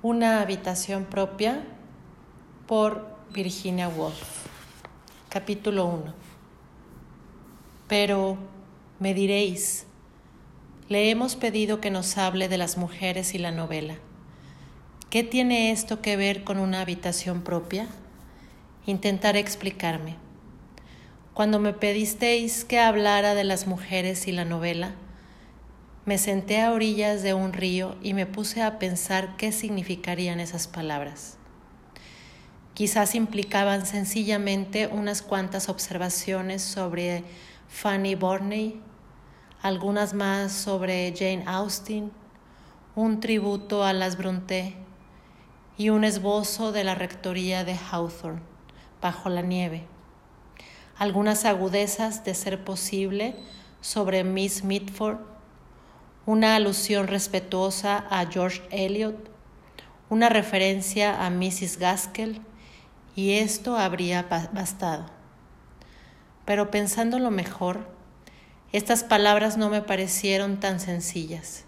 Una habitación propia por Virginia Woolf. Capítulo 1. Pero me diréis, le hemos pedido que nos hable de las mujeres y la novela. ¿Qué tiene esto que ver con una habitación propia? Intentaré explicarme. Cuando me pedisteis que hablara de las mujeres y la novela, me senté a orillas de un río y me puse a pensar qué significarían esas palabras. Quizás implicaban sencillamente unas cuantas observaciones sobre Fanny Burney, algunas más sobre Jane Austen, un tributo a las Brontë y un esbozo de la rectoría de Hawthorne bajo la nieve. Algunas agudezas, de ser posible, sobre Miss Mitford una alusión respetuosa a George Eliot, una referencia a Mrs. Gaskell, y esto habría bastado. Pero pensándolo mejor, estas palabras no me parecieron tan sencillas.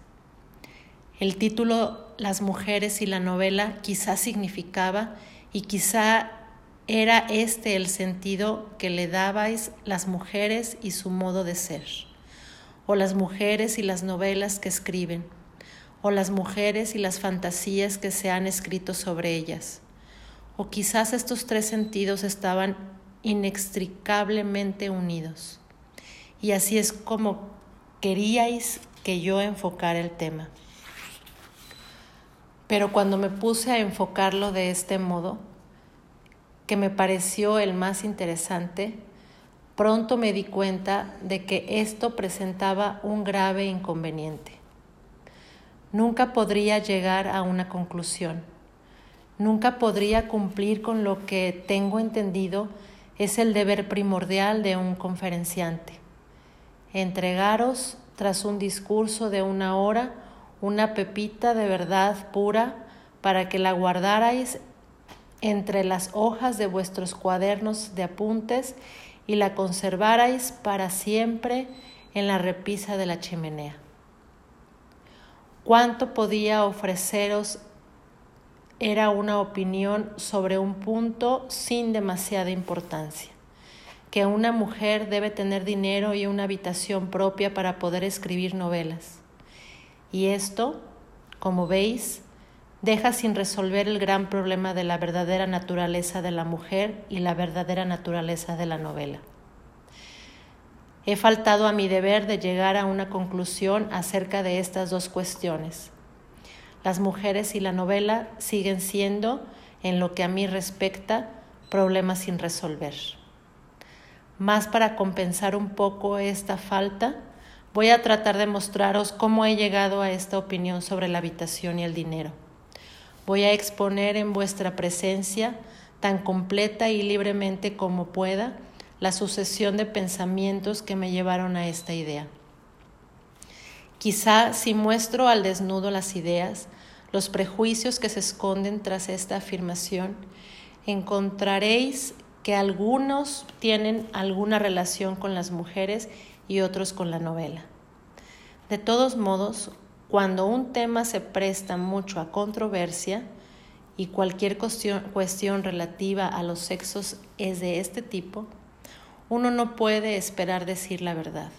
El título Las mujeres y la novela quizá significaba y quizá era este el sentido que le dabais las mujeres y su modo de ser o las mujeres y las novelas que escriben, o las mujeres y las fantasías que se han escrito sobre ellas. O quizás estos tres sentidos estaban inextricablemente unidos. Y así es como queríais que yo enfocara el tema. Pero cuando me puse a enfocarlo de este modo, que me pareció el más interesante, Pronto me di cuenta de que esto presentaba un grave inconveniente. Nunca podría llegar a una conclusión. Nunca podría cumplir con lo que tengo entendido es el deber primordial de un conferenciante. Entregaros, tras un discurso de una hora, una pepita de verdad pura para que la guardarais entre las hojas de vuestros cuadernos de apuntes y la conservarais para siempre en la repisa de la chimenea. Cuánto podía ofreceros era una opinión sobre un punto sin demasiada importancia, que una mujer debe tener dinero y una habitación propia para poder escribir novelas. Y esto, como veis, deja sin resolver el gran problema de la verdadera naturaleza de la mujer y la verdadera naturaleza de la novela. He faltado a mi deber de llegar a una conclusión acerca de estas dos cuestiones. Las mujeres y la novela siguen siendo, en lo que a mí respecta, problemas sin resolver. Más para compensar un poco esta falta, voy a tratar de mostraros cómo he llegado a esta opinión sobre la habitación y el dinero. Voy a exponer en vuestra presencia, tan completa y libremente como pueda, la sucesión de pensamientos que me llevaron a esta idea. Quizá si muestro al desnudo las ideas, los prejuicios que se esconden tras esta afirmación, encontraréis que algunos tienen alguna relación con las mujeres y otros con la novela. De todos modos, cuando un tema se presta mucho a controversia y cualquier cuestión, relativa a los sexos es de este tipo, uno no puede esperar decir la verdad.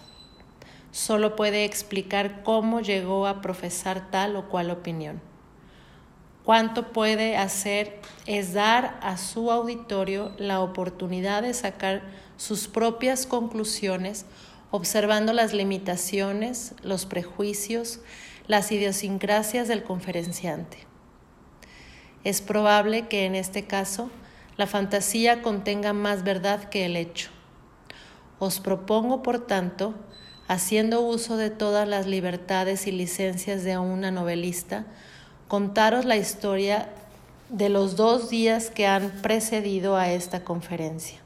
Solo puede explicar cómo llegó a profesar tal o cual opinión. Cuánto puede hacer es dar a su auditorio la oportunidad de sacar sus propias conclusiones observando las limitaciones, los prejuicios, las idiosincrasias del conferenciante. Es probable que en este caso la fantasía contenga más verdad que el hecho. Os propongo, por tanto, haciendo uso de todas las libertades y licencias de una novelista, contaros la historia de los dos días que han precedido a esta conferencia.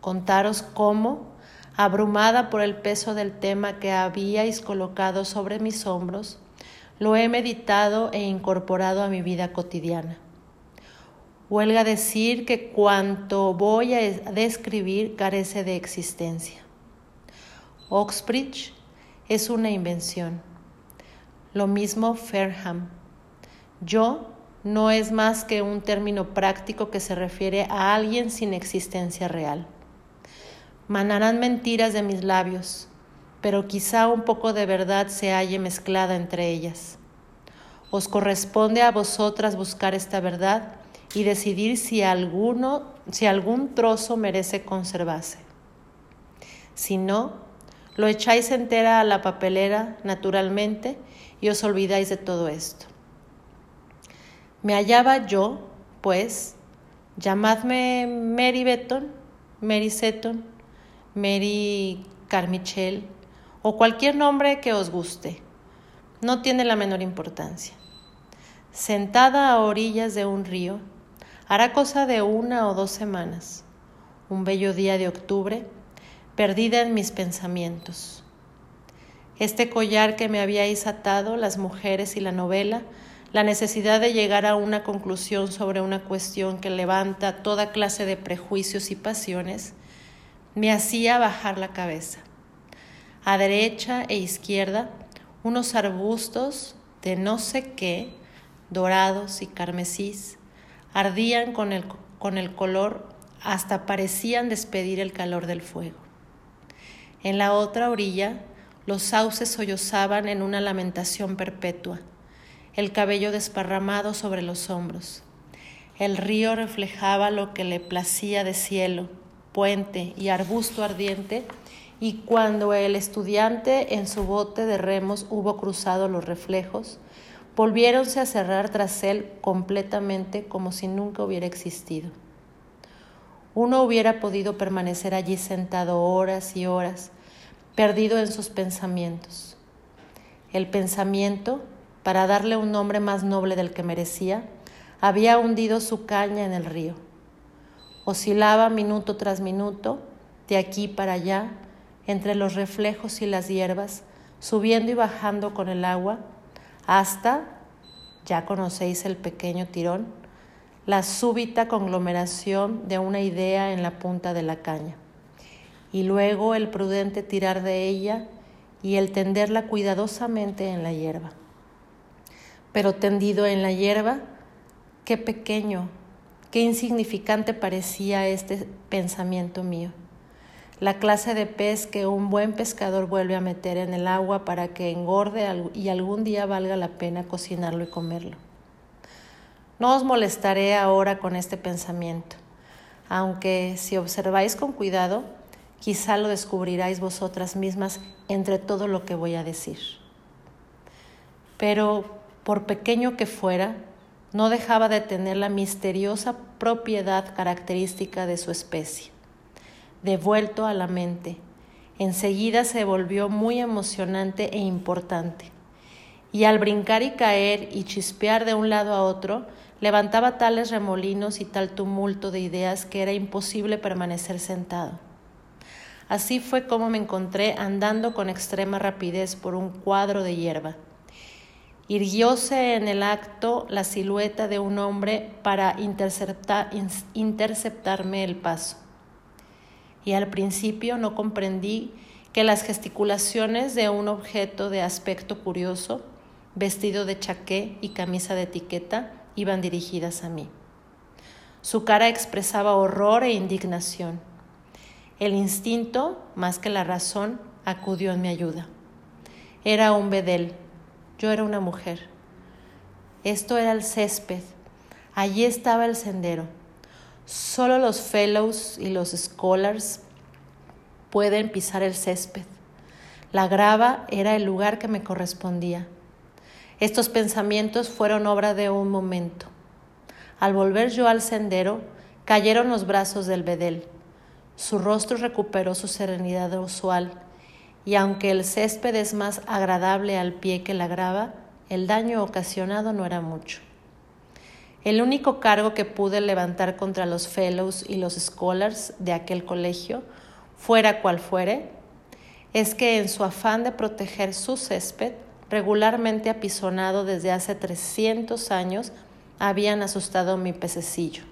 Contaros cómo, abrumada por el peso del tema que habíais colocado sobre mis hombros, lo he meditado e incorporado a mi vida cotidiana. Huelga decir que cuanto voy a describir carece de existencia. Oxbridge es una invención. Lo mismo Fairham. Yo no es más que un término práctico que se refiere a alguien sin existencia real. Manarán mentiras de mis labios, pero quizá un poco de verdad se halle mezclada entre ellas. Os corresponde a vosotras buscar esta verdad y decidir si alguno, si algún trozo merece conservarse. Si no, lo echáis entera a la papelera naturalmente y os olvidáis de todo esto. Me hallaba yo, pues, llamadme Mary Betton, Mary Seton, Mary Carmichel o cualquier nombre que os guste. No tiene la menor importancia. Sentada a orillas de un río, hará cosa de una o dos semanas, un bello día de octubre, perdida en mis pensamientos. Este collar que me habíais atado, las mujeres y la novela, la necesidad de llegar a una conclusión sobre una cuestión que levanta toda clase de prejuicios y pasiones, me hacía bajar la cabeza. A derecha e izquierda, unos arbustos de no sé qué, dorados y carmesís, ardían con el, con el color hasta parecían despedir el calor del fuego. En la otra orilla, los sauces sollozaban en una lamentación perpetua, el cabello desparramado sobre los hombros. El río reflejaba lo que le placía de cielo, puente y arbusto ardiente, y cuando el estudiante en su bote de remos hubo cruzado los reflejos, volviéronse a cerrar tras él completamente como si nunca hubiera existido. Uno hubiera podido permanecer allí sentado horas y horas, perdido en sus pensamientos. El pensamiento, para darle un nombre más noble del que merecía, había hundido su caña en el río Oscilaba minuto tras minuto, de aquí para allá, entre los reflejos y las hierbas, subiendo y bajando con el agua, hasta, ya conocéis el pequeño tirón, la súbita conglomeración de una idea en la punta de la caña, y luego el prudente tirar de ella y el tenderla cuidadosamente en la hierba. Pero tendido en la hierba, qué pequeño, Qué insignificante parecía este pensamiento mío. La clase de pez que un buen pescador vuelve a meter en el agua para que engorde y algún día valga la pena cocinarlo y comerlo. No os molestaré ahora con este pensamiento, aunque si observáis con cuidado, quizá lo descubriráis vosotras mismas entre todo lo que voy a decir. Pero, por pequeño que fuera, no dejaba de tener la misteriosa propiedad característica de su especie. Devuelto a la mente, enseguida se volvió muy emocionante e importante, y al brincar y caer y chispear de un lado a otro, levantaba tales remolinos y tal tumulto de ideas que era imposible permanecer sentado. Así fue como me encontré andando con extrema rapidez por un cuadro de hierba Irguióse en el acto la silueta de un hombre para interceptarme el paso. Y al principio no comprendí que las gesticulaciones de un objeto de aspecto curioso, vestido de chaqué y camisa de etiqueta, iban dirigidas a mí. Su cara expresaba horror e indignación. El instinto, más que la razón, acudió en mi ayuda. Era un bedel, yo era una mujer. Esto era el césped. Allí estaba el sendero. Solo los fellows y los scholars pueden pisar el césped. La grava era el lugar que me correspondía. Estos pensamientos fueron obra de un momento. Al volver yo al sendero, cayeron los brazos del bedel. Su rostro recuperó su serenidad usual y aunque el césped es más agradable al pie que la grava, el daño ocasionado no era mucho. El único cargo que pude levantar contra los fellows y los scholars de aquel colegio, fuera cual fuere, es que en su afán de proteger su césped, regularmente apisonado desde hace 300 años, habían asustado mi pececillo.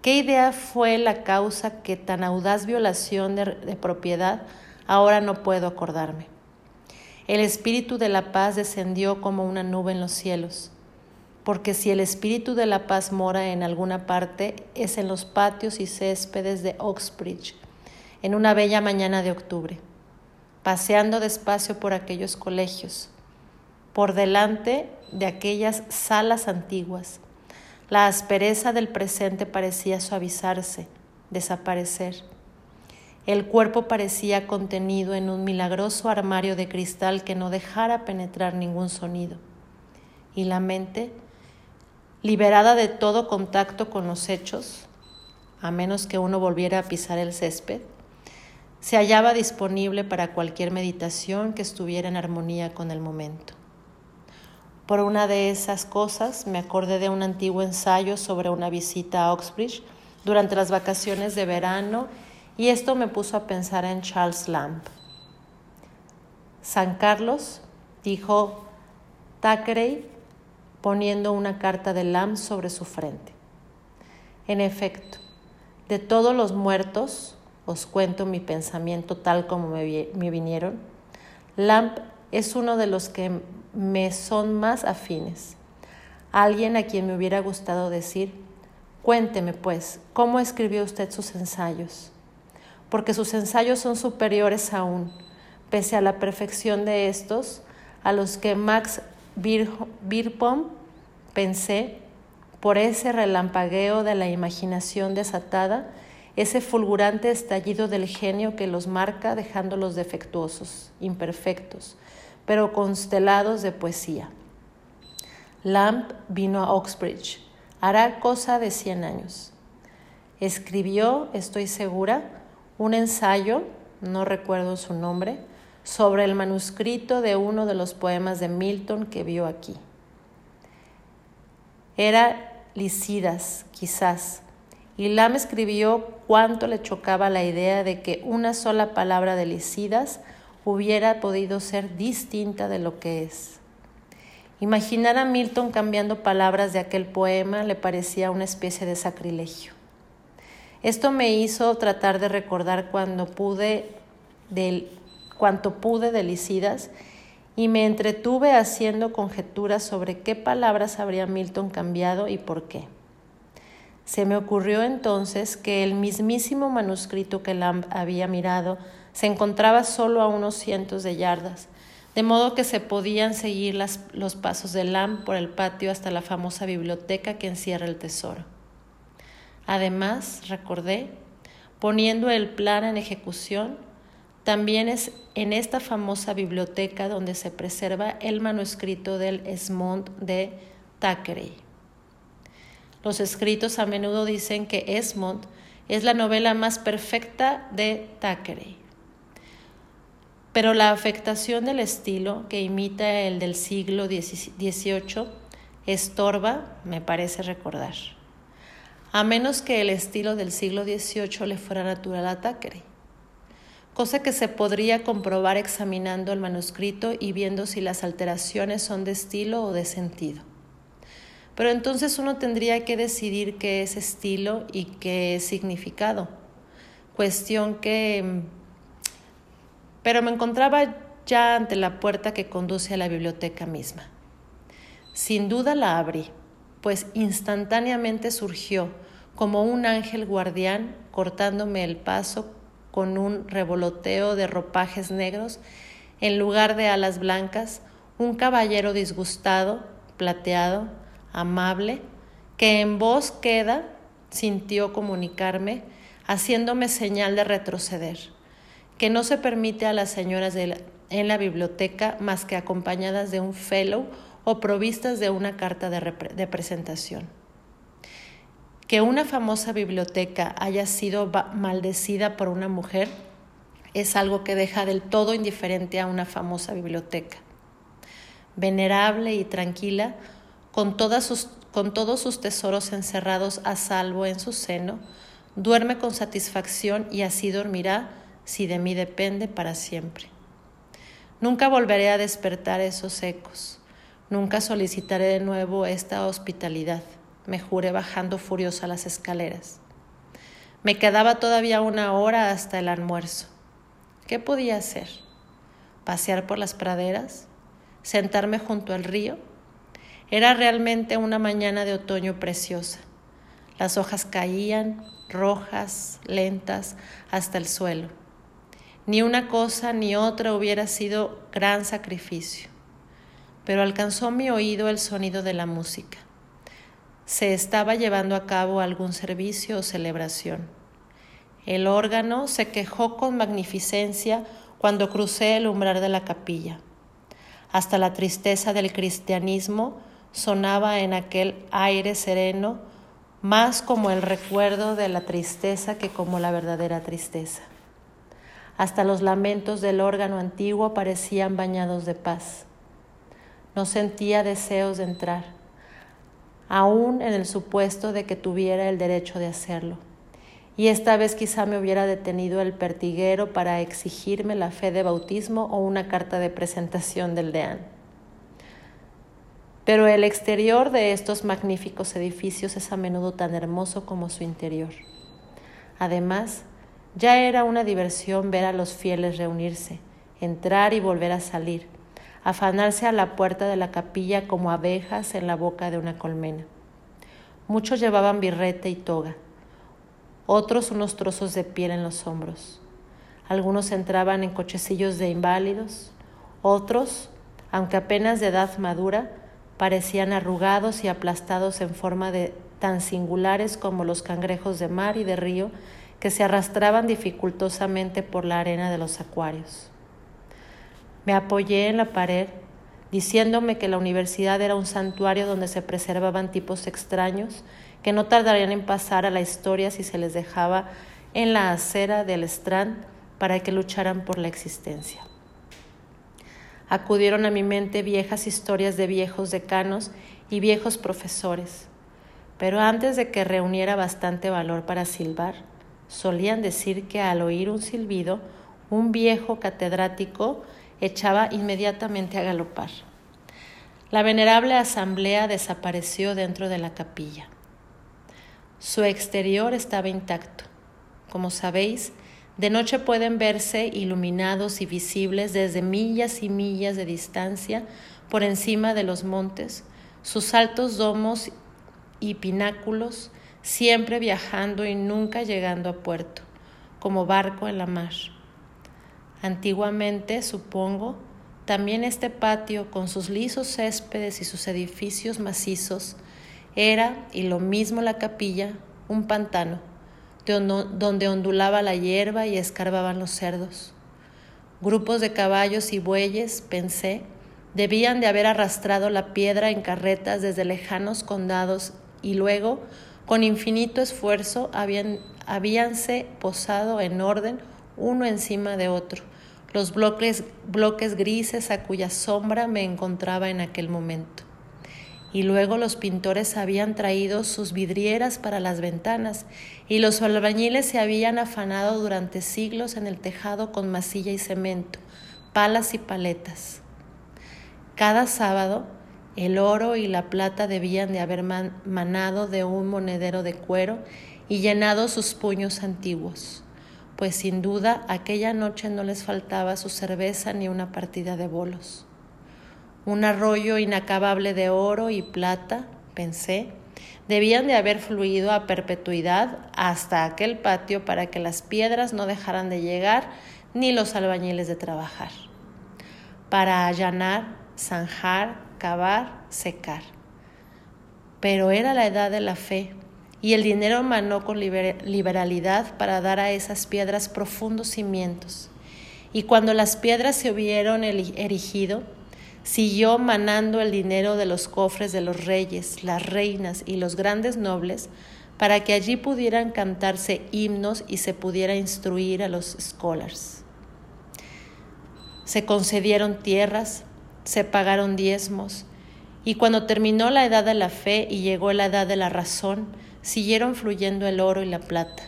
¿Qué idea fue la causa que tan audaz violación de, de propiedad ahora no puedo acordarme. El espíritu de la paz descendió como una nube en los cielos. porque si el espíritu de la paz mora en alguna parte, es en los patios y céspedes de Oxbridge, en una bella mañana de octubre, paseando despacio por aquellos colegios, por delante de aquellas salas antiguas. La aspereza del presente parecía suavizarse, desaparecer. El cuerpo parecía contenido en un milagroso armario de cristal que no dejara penetrar ningún sonido. Y la mente, liberada de todo contacto con los hechos, a menos que uno volviera a pisar el césped, se hallaba disponible para cualquier meditación que estuviera en armonía con el momento. Por una de esas cosas me acordé de un antiguo ensayo sobre una visita a Oxbridge durante las vacaciones de verano y esto me puso a pensar en Charles Lamb. San Carlos, dijo Thackeray, poniendo una carta de Lamb sobre su frente. En efecto, de todos los muertos, os cuento mi pensamiento tal como me, me vinieron, Lamb es uno de los que me son más afines. Alguien a quien me hubiera gustado decir, cuénteme pues, ¿cómo escribió usted sus ensayos? Porque sus ensayos son superiores aún, pese a la perfección de estos, a los que Max Birpom pensé, por ese relampagueo de la imaginación desatada, ese fulgurante estallido del genio que los marca dejándolos defectuosos, imperfectos, pero constelados de poesía. Lamb vino a Oxbridge, hará cosa de cien años. Escribió, estoy segura, un ensayo, no recuerdo su nombre, sobre el manuscrito de uno de los poemas de Milton que vio aquí. Era Licidas, quizás, y Lamb escribió cuánto le chocaba la idea de que una sola palabra de Licidas hubiera podido ser distinta de lo que es. Imaginar a Milton cambiando palabras de aquel poema le parecía una especie de sacrilegio. Esto me hizo tratar de recordar cuando pude del, cuanto pude de Licidas y me entretuve haciendo conjeturas sobre qué palabras habría Milton cambiado y por qué. Se me ocurrió entonces que el mismísimo manuscrito que Lamb había mirado se encontraba solo a unos cientos de yardas, de modo que se podían seguir las, los pasos de Lamb por el patio hasta la famosa biblioteca que encierra el tesoro. Además, recordé, poniendo el plan en ejecución, también es en esta famosa biblioteca donde se preserva el manuscrito del Esmond de Thackeray. Los escritos a menudo dicen que Esmond es la novela más perfecta de Thackeray. Pero la afectación del estilo, que imita el del siglo XVIII, estorba, me parece recordar. A menos que el estilo del siglo XVIII le fuera natural a Thackeray, cosa que se podría comprobar examinando el manuscrito y viendo si las alteraciones son de estilo o de sentido. Pero entonces uno tendría que decidir qué es estilo y qué es significado. Cuestión que... Pero me encontraba ya ante la puerta que conduce a la biblioteca misma. Sin duda la abrí, pues instantáneamente surgió como un ángel guardián cortándome el paso con un revoloteo de ropajes negros, en lugar de alas blancas, un caballero disgustado, plateado, amable, que en voz queda sintió comunicarme, haciéndome señal de retroceder, que no se permite a las señoras en la biblioteca más que acompañadas de un fellow o provistas de una carta de, de presentación. Que una famosa biblioteca haya sido maldecida por una mujer es algo que deja del todo indiferente a una famosa biblioteca. Venerable y tranquila, con, con todos sus tesoros encerrados a salvo en su seno, duerme con satisfacción y así dormirá, si de mí depende, para siempre. Nunca volveré a despertar esos ecos, nunca solicitaré de nuevo esta hospitalidad, me juré bajando furiosa las escaleras. Me quedaba todavía una hora hasta el almuerzo. ¿Qué podía hacer? ¿Pasear por las praderas? ¿Sentarme junto al río? Era realmente una mañana de otoño preciosa. Las hojas caían, rojas, lentas, hasta el suelo. Ni una cosa ni otra hubiera sido gran sacrificio, pero alcanzó mi oído el sonido de la música. Se estaba llevando a cabo algún servicio o celebración. El órgano se quejó con magnificencia cuando crucé el umbral de la capilla. Hasta la tristeza del cristianismo sonaba en aquel aire sereno, más como el recuerdo de la tristeza que como la verdadera tristeza. Hasta los lamentos del órgano antiguo parecían bañados de paz. No sentía deseos de entrar, aún en el supuesto de que tuviera el derecho de hacerlo. Y esta vez quizá me hubiera detenido el pertiguero para exigirme la fe de bautismo o una carta de presentación del deán. Pero el exterior de estos magníficos edificios es a menudo tan hermoso como su interior. Además, ya era una diversión ver a los fieles reunirse, entrar y volver a salir, afanarse a la puerta de la capilla como abejas en la boca de una colmena. Muchos llevaban birrete y toga, otros unos trozos de piel en los hombros. Algunos entraban en cochecillos de inválidos, otros, aunque apenas de edad madura, parecían arrugados y aplastados en forma de tan singulares como los cangrejos de mar y de río que se arrastraban dificultosamente por la arena de los acuarios. Me apoyé en la pared, diciéndome que la universidad era un santuario donde se preservaban tipos extraños que no tardarían en pasar a la historia si se les dejaba en la acera del Strand para que lucharan por la existencia. Acudieron a mi mente viejas historias de viejos decanos y viejos profesores, pero antes de que reuniera bastante valor para silbar, solían decir que al oír un silbido, un viejo catedrático echaba inmediatamente a galopar. La venerable asamblea desapareció dentro de la capilla. Su exterior estaba intacto. Como sabéis, de noche pueden verse iluminados y visibles desde millas y millas de distancia por encima de los montes, sus altos domos y pináculos, siempre viajando y nunca llegando a puerto, como barco en la mar. Antiguamente, supongo, también este patio, con sus lisos céspedes y sus edificios macizos, era, y lo mismo la capilla, un pantano donde ondulaba la hierba y escarbaban los cerdos. Grupos de caballos y bueyes, pensé, debían de haber arrastrado la piedra en carretas desde lejanos condados y luego, con infinito esfuerzo, habían, habíanse posado en orden uno encima de otro, los bloques, bloques grises a cuya sombra me encontraba en aquel momento. Y luego los pintores habían traído sus vidrieras para las ventanas, y los albañiles se habían afanado durante siglos en el tejado con masilla y cemento, palas y paletas. Cada sábado el oro y la plata debían de haber manado de un monedero de cuero y llenado sus puños antiguos, pues sin duda aquella noche no les faltaba su cerveza ni una partida de bolos un arroyo inacabable de oro y plata, pensé, debían de haber fluido a perpetuidad hasta aquel patio para que las piedras no dejaran de llegar ni los albañiles de trabajar, para allanar, zanjar, cavar, secar. Pero era la edad de la fe, y el dinero manó con liberalidad para dar a esas piedras profundos cimientos. Y cuando las piedras se hubieron erigido, siguió manando el dinero de los cofres de los reyes, las reinas y los grandes nobles, para que allí pudieran cantarse himnos y se pudiera instruir a los scholars. Se concedieron tierras, se pagaron diezmos, y cuando terminó la edad de la fe y llegó la edad de la razón, siguieron fluyendo el oro y la plata.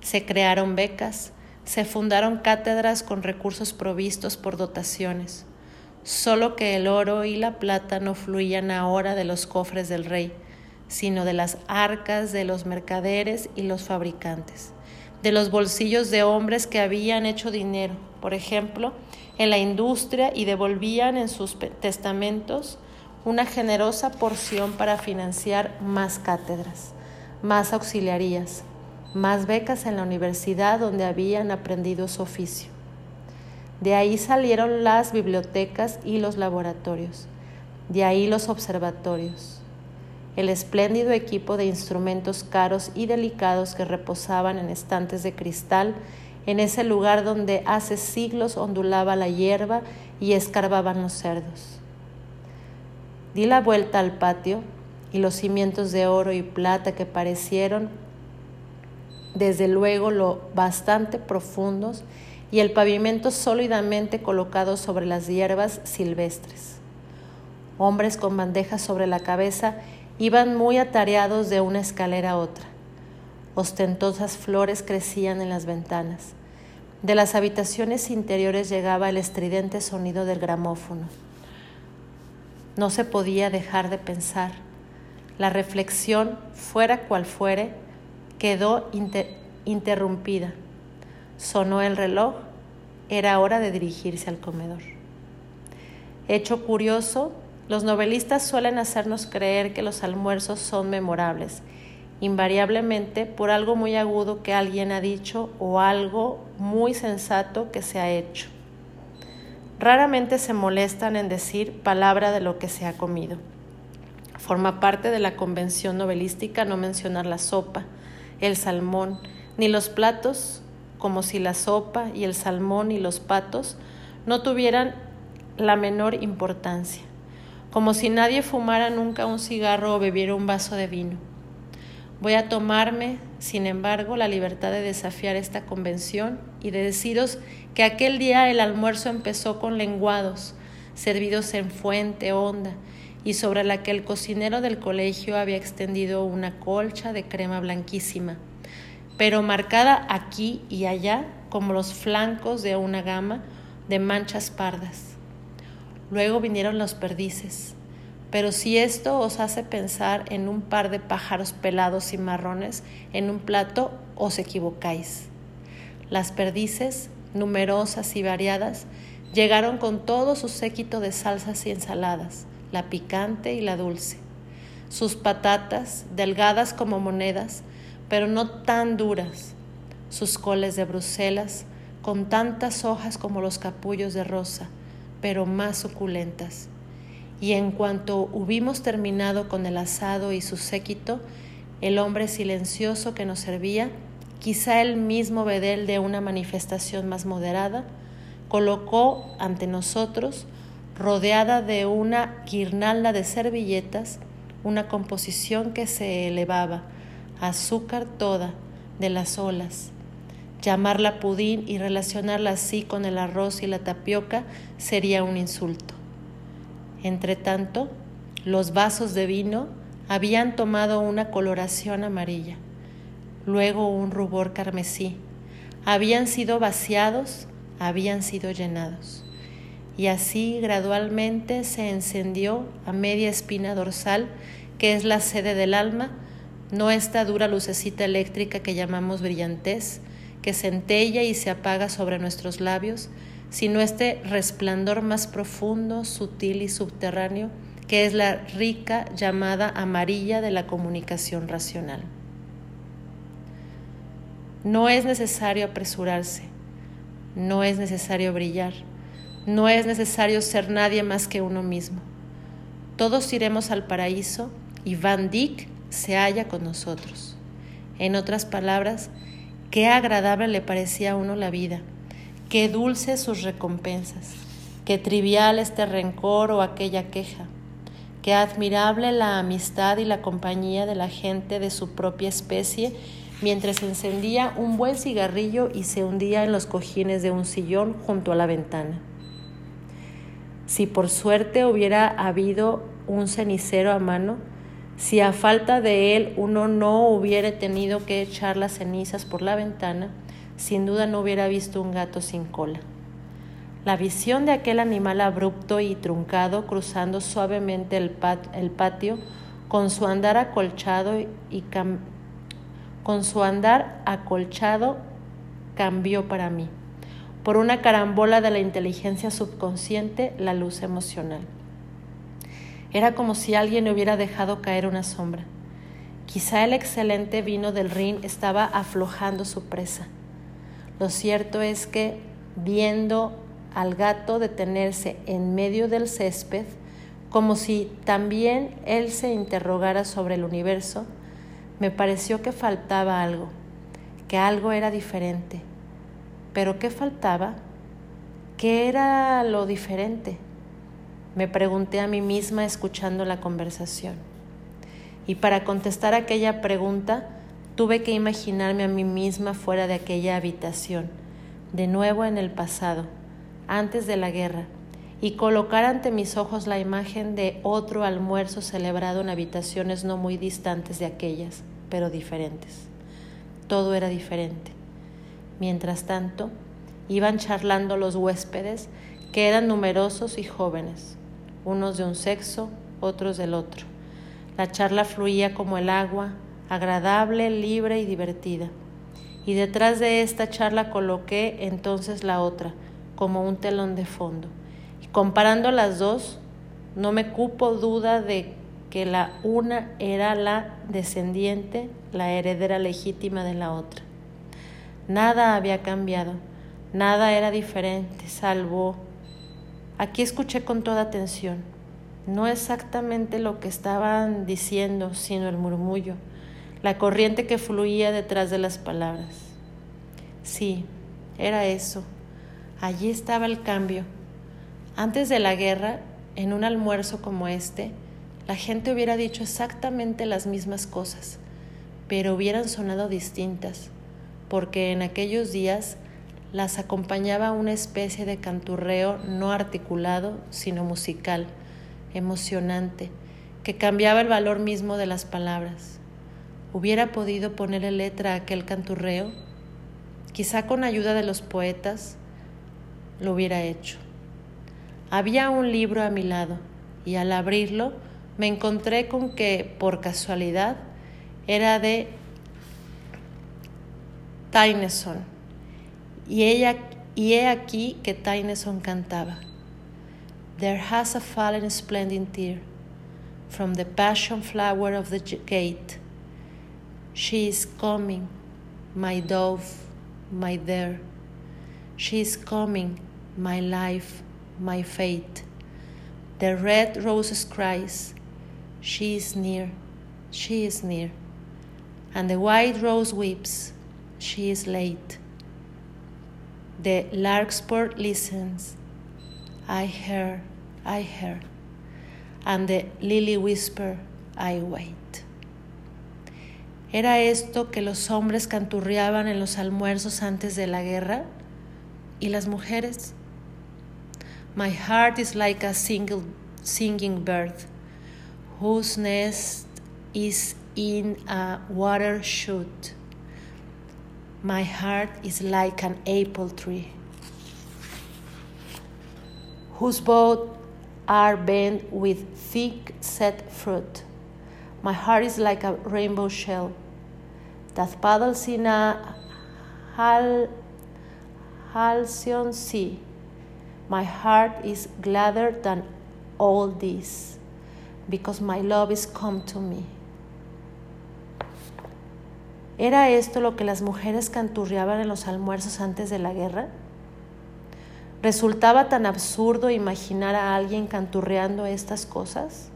Se crearon becas, se fundaron cátedras con recursos provistos por dotaciones. Solo que el oro y la plata no fluían ahora de los cofres del rey, sino de las arcas de los mercaderes y los fabricantes, de los bolsillos de hombres que habían hecho dinero, por ejemplo, en la industria y devolvían en sus testamentos una generosa porción para financiar más cátedras, más auxiliarías, más becas en la universidad donde habían aprendido su oficio. De ahí salieron las bibliotecas y los laboratorios, de ahí los observatorios, el espléndido equipo de instrumentos caros y delicados que reposaban en estantes de cristal en ese lugar donde hace siglos ondulaba la hierba y escarbaban los cerdos. Di la vuelta al patio y los cimientos de oro y plata que parecieron desde luego lo bastante profundos y el pavimento sólidamente colocado sobre las hierbas silvestres. Hombres con bandejas sobre la cabeza iban muy atareados de una escalera a otra. Ostentosas flores crecían en las ventanas. De las habitaciones interiores llegaba el estridente sonido del gramófono. No se podía dejar de pensar. La reflexión, fuera cual fuere, quedó interrumpida. Sonó el reloj. Era hora de dirigirse al comedor. Hecho curioso, los novelistas suelen hacernos creer que los almuerzos son memorables, invariablemente por algo muy agudo que alguien ha dicho o algo muy sensato que se ha hecho. Raramente se molestan en decir palabra de lo que se ha comido. Forma parte de la convención novelística no mencionar la sopa, el salmón, ni los platos, como si la sopa y el salmón y los patos no tuvieran la menor importancia como si nadie fumara nunca un cigarro o bebiera un vaso de vino. Voy a tomarme, sin embargo, la libertad de desafiar esta convención y de deciros que aquel día el almuerzo empezó con lenguados, servidos en fuente honda, y sobre la que el cocinero del colegio había extendido una colcha de crema blanquísima, pero marcada aquí y allá como los flancos de una gama de manchas pardas. Luego vinieron los perdices. Pero si esto os hace pensar en un par de pájaros pelados y marrones en un plato, os equivocáis. Las perdices, numerosas y variadas, llegaron con todo su séquito de salsas y ensaladas, la picante y la dulce. Sus patatas, delgadas como monedas, pero no tan duras. Sus coles de Bruselas, con tantas hojas como los capullos de rosa pero más suculentas. Y en cuanto hubimos terminado con el asado y su séquito, el hombre silencioso que nos servía, quizá el mismo bedel de una manifestación más moderada, colocó ante nosotros, rodeada de una guirnalda de servilletas, una composición que se elevaba, azúcar toda, de las olas, Llamarla pudín y relacionarla así con el arroz y la tapioca sería un insulto. Entretanto, los vasos de vino habían tomado una coloración amarilla, luego un rubor carmesí, habían sido vaciados, habían sido llenados. Y así gradualmente se encendió a media espina dorsal, que es la sede del alma, no esta dura lucecita eléctrica que llamamos brillantez, que centella y se apaga sobre nuestros labios, sino este resplandor más profundo, sutil y subterráneo, que es la rica llamada amarilla de la comunicación racional. No es necesario apresurarse, no es necesario brillar, no es necesario ser nadie más que uno mismo. Todos iremos al paraíso y Van Dyck se halla con nosotros. En otras palabras, Qué agradable le parecía a uno la vida, qué dulce sus recompensas, qué trivial este rencor o aquella queja, qué admirable la amistad y la compañía de la gente de su propia especie mientras encendía un buen cigarrillo y se hundía en los cojines de un sillón junto a la ventana. Si por suerte hubiera habido un cenicero a mano, si a falta de él uno no hubiera tenido que echar las cenizas por la ventana, sin duda no hubiera visto un gato sin cola. La visión de aquel animal abrupto y truncado cruzando suavemente el, patio con su andar acolchado y con su andar acolchado cambió para mí, por una carambola de la inteligencia subconsciente, la luz emocional. Era como si alguien hubiera dejado caer una sombra. Quizá el excelente vino del Rin estaba aflojando su presa. Lo cierto es que, viendo al gato detenerse en medio del césped, como si también él se interrogara sobre el universo, me pareció que faltaba algo, que algo era diferente. ¿Pero qué faltaba? ¿Qué era lo diferente? Me pregunté a mí misma escuchando la conversación. Y para contestar aquella pregunta, tuve que imaginarme a mí misma fuera de aquella habitación, de nuevo en el pasado, antes de la guerra, y colocar ante mis ojos la imagen de otro almuerzo celebrado en habitaciones no muy distantes de aquellas, pero diferentes. Todo era diferente. Mientras tanto, iban charlando los huéspedes, que eran numerosos y jóvenes, unos de un sexo, otros del otro. La charla fluía como el agua, agradable, libre y divertida. Y detrás de esta charla coloqué entonces la otra, como un telón de fondo. Y comparando las dos, no me cupo duda de que la una era la descendiente, la heredera legítima de la otra. Nada había cambiado, nada era diferente, salvo... Aquí escuché con toda atención, no exactamente lo que estaban diciendo, sino el murmullo, la corriente que fluía detrás de las palabras. Sí, era eso. Allí estaba el cambio. Antes de la guerra, en un almuerzo como este, la gente hubiera dicho exactamente las mismas cosas, pero hubieran sonado distintas porque en aquellos días las acompañaba una especie de canturreo no articulado, sino musical, emocionante, que cambiaba el valor mismo de las palabras. ¿Hubiera podido ponerle letra a aquel canturreo? Quizá con ayuda de los poetas lo hubiera hecho. Había un libro a mi lado y al abrirlo me encontré con que, por casualidad, era de Tyneson. Y, ella, y he aquí que Tyneson cantaba. There has a fallen splendid tear from the passion flower of the gate. She is coming, my dove, my dear. She is coming, my life, my fate. The red rose cries, She is near, she is near. And the white rose weeps, she is late. The larkspur listens. I hear, I hear. And the lily whisper, I wait. ¿Era esto que los hombres canturriaban en los almuerzos antes de la guerra? ¿Y las mujeres? My heart is like a single singing bird whose nest is in a water shoot My heart is like an apple tree, whose both are bent with thick set fruit. My heart is like a rainbow shell that paddles in a hal- halcyon sea. My heart is gladder than all this, because my love is come to me. ¿Era esto lo que las mujeres canturreaban en los almuerzos antes de la guerra? ¿Resultaba tan absurdo imaginar a alguien canturreando estas cosas?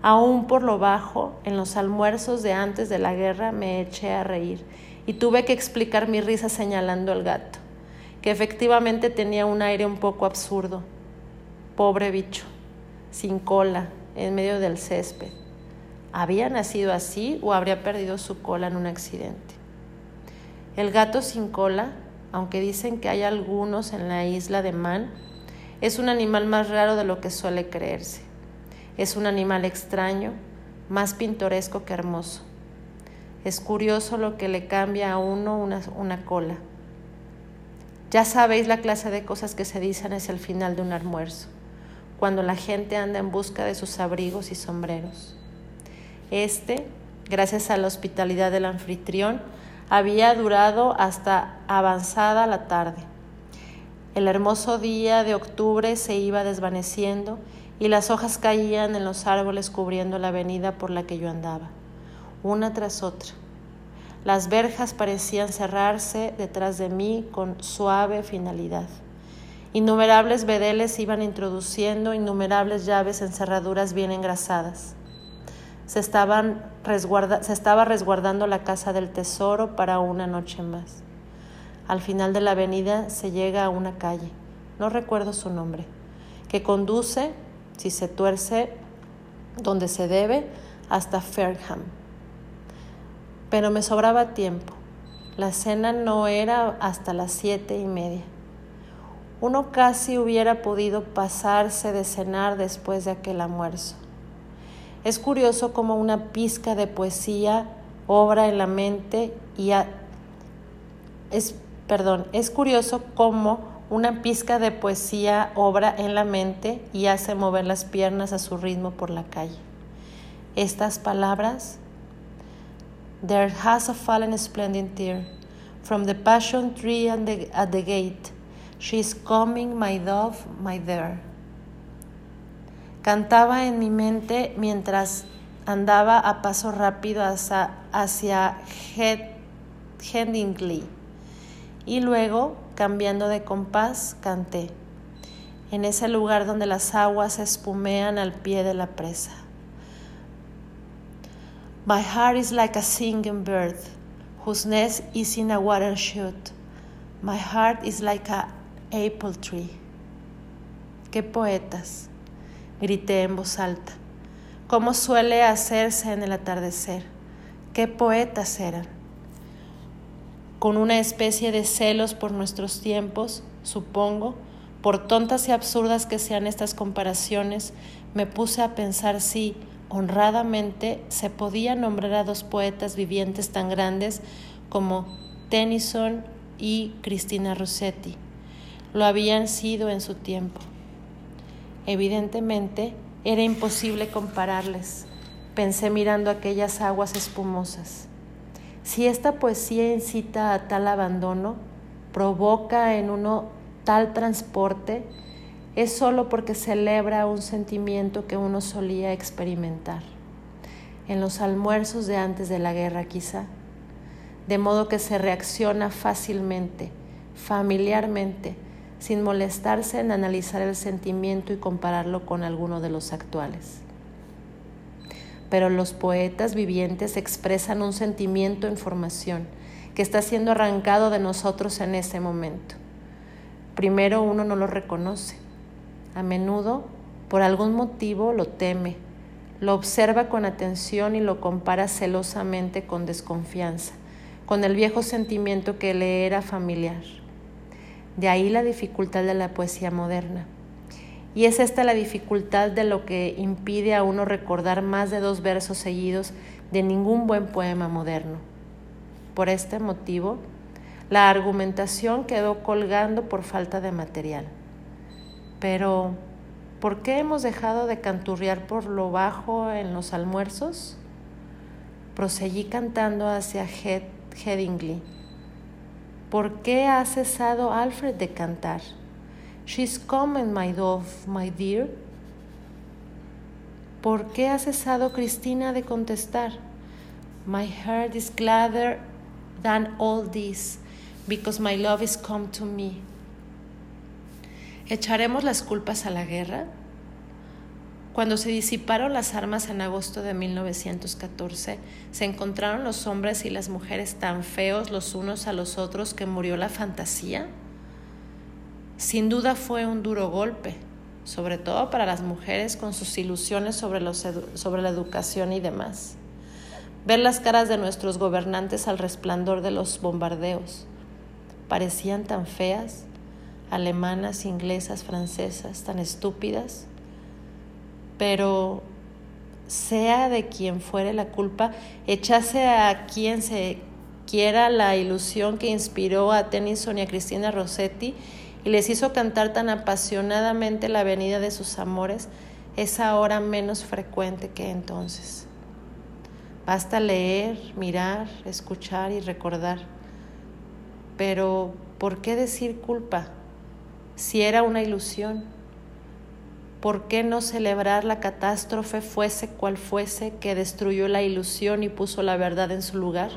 Aún por lo bajo, en los almuerzos de antes de la guerra me eché a reír y tuve que explicar mi risa señalando al gato, que efectivamente tenía un aire un poco absurdo. Pobre bicho, sin cola, en medio del césped ¿Había nacido así o habría perdido su cola en un accidente? El gato sin cola, aunque dicen que hay algunos en la isla de Man, es un animal más raro de lo que suele creerse. Es un animal extraño, más pintoresco que hermoso. Es curioso lo que le cambia a uno una, una cola. Ya sabéis la clase de cosas que se dicen hacia el final de un almuerzo, cuando la gente anda en busca de sus abrigos y sombreros. Este, gracias a la hospitalidad del anfitrión, había durado hasta avanzada la tarde. El hermoso día de octubre se iba desvaneciendo y las hojas caían en los árboles cubriendo la avenida por la que yo andaba, una tras otra. Las verjas parecían cerrarse detrás de mí con suave finalidad. Innumerables bedeles iban introduciendo innumerables llaves en cerraduras bien engrasadas. Se, estaban se estaba resguardando la casa del tesoro para una noche más. Al final de la avenida se llega a una calle, no recuerdo su nombre, que conduce, si se tuerce donde se debe, hasta Fairham. Pero me sobraba tiempo. La cena no era hasta las siete y media. Uno casi hubiera podido pasarse de cenar después de aquel almuerzo. Es curioso cómo una pizca de poesía obra en la mente y es perdón, es curioso cómo una pizca de poesía obra en la mente y hace mover las piernas a su ritmo por la calle. Estas palabras, There has a fallen splendid tear from the passion tree at the, at the gate. She is coming, my dove, my dear. Cantaba en mi mente mientras andaba a paso rápido hacia, hacia y luego, cambiando de compás, canté, en ese lugar donde las aguas espumean al pie de la presa. My heart is like a singing bird whose nest is in a water shoot. My heart is like a apple tree. Qué poetas, grité en voz alta, como suele hacerse en el atardecer. Qué poetas eran con una especie de celos por nuestros tiempos, supongo, por tontas y absurdas que sean estas comparaciones, me puse a pensar si, honradamente, se podía nombrar a dos poetas vivientes tan grandes como Tennyson y Cristina Rossetti. Lo habían sido en su tiempo. Evidentemente, era imposible compararles, pensé mirando aquellas aguas espumosas. Si esta poesía incita a tal abandono, provoca en uno tal transporte, es solo porque celebra un sentimiento que uno solía experimentar. En los almuerzos de antes de la guerra quizá, de modo que se reacciona fácilmente, familiarmente, sin molestarse en analizar el sentimiento y compararlo con alguno de los actuales pero los poetas vivientes expresan un sentimiento en formación que está siendo arrancado de nosotros en ese momento. Primero uno no lo reconoce. A menudo, por algún motivo, lo teme, lo observa con atención y lo compara celosamente con desconfianza, con el viejo sentimiento que le era familiar. De ahí la dificultad de la poesía moderna. Y es esta la dificultad de lo que impide a uno recordar más de dos versos seguidos de ningún buen poema moderno. Por este motivo, la argumentación quedó colgando por falta de material. Pero, ¿por qué hemos dejado de canturrear por lo bajo en los almuerzos? Proseguí cantando hacia Headingley. ¿Por qué ha cesado Alfred de cantar? She's coming, my dove, my dear. ¿Por qué ha cesado Cristina de contestar? My heart is gladder than all this, because my love is come to me. ¿Echaremos las culpas a la guerra? Cuando se disiparon las armas en agosto de 1914, se encontraron los hombres y las mujeres tan feos los unos a los otros que murió la fantasía. Sin duda fue un duro golpe, sobre todo para las mujeres con sus ilusiones sobre, sobre la educación y demás. Ver las caras de nuestros gobernantes al resplandor de los bombardeos. Parecían tan feas, alemanas, inglesas, francesas, tan estúpidas. Pero sea de quien fuere la culpa, echase a quien se quiera la ilusión que inspiró a Tennyson y a Cristina Rossetti y les hizo cantar tan apasionadamente la venida de sus amores, es ahora menos frecuente que entonces. Basta leer, mirar, escuchar y recordar. Pero, ¿por qué decir culpa si era una ilusión? ¿Por qué no celebrar la catástrofe fuese cual fuese que destruyó la ilusión y puso la verdad en su lugar?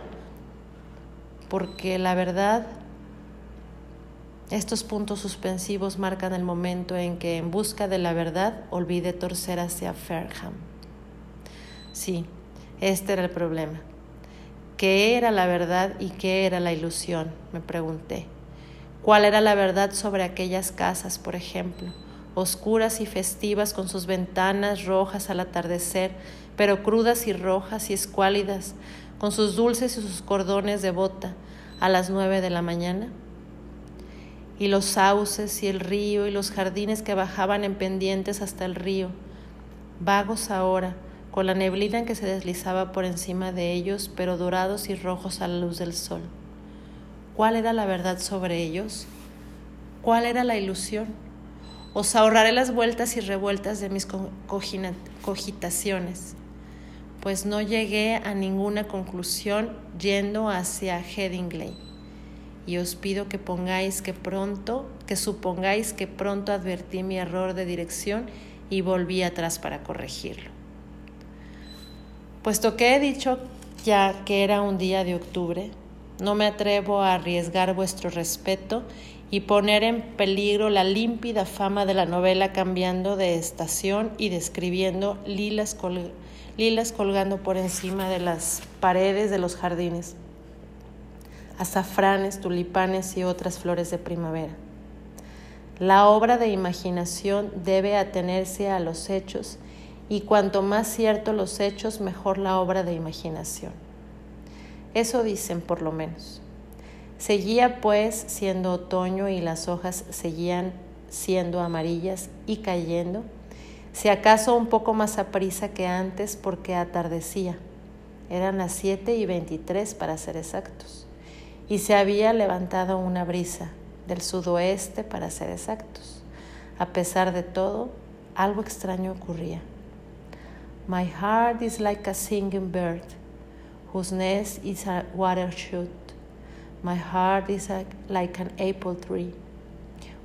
Porque la verdad, estos puntos suspensivos marcan el momento en que en busca de la verdad olvide torcer hacia Fairham. Sí, este era el problema. ¿Qué era la verdad y qué era la ilusión? Me pregunté. ¿Cuál era la verdad sobre aquellas casas, por ejemplo? Oscuras y festivas con sus ventanas rojas al atardecer, pero crudas y rojas y escuálidas, con sus dulces y sus cordones de bota, a las nueve de la mañana? Y los sauces y el río y los jardines que bajaban en pendientes hasta el río, vagos ahora, con la neblina que se deslizaba por encima de ellos, pero dorados y rojos a la luz del sol. ¿Cuál era la verdad sobre ellos? ¿Cuál era la ilusión? Os ahorraré las vueltas y revueltas de mis cogitaciones, pues no llegué a ninguna conclusión yendo hacia Headingley. Y os pido que pongáis que pronto, que supongáis que pronto advertí mi error de dirección y volví atrás para corregirlo. Puesto que he dicho ya que era un día de octubre, no me atrevo a arriesgar vuestro respeto y poner en peligro la límpida fama de la novela cambiando de estación y describiendo lilas, lilas colgando por encima de las paredes de los jardines, azafranes, tulipanes y otras flores de primavera. La obra de imaginación debe atenerse a los hechos y cuanto más cierto los hechos, mejor la obra de imaginación. Eso dicen por lo menos. Seguía pues siendo otoño y las hojas seguían siendo amarillas y cayendo, si acaso un poco más a prisa que antes porque atardecía. Eran las siete y veintitrés para ser exactos. Y se había levantado una brisa del sudoeste para ser exactos. A pesar de todo, algo extraño ocurría. My heart is like a singing bird, whose nest is a water. My heart is like an apple tree,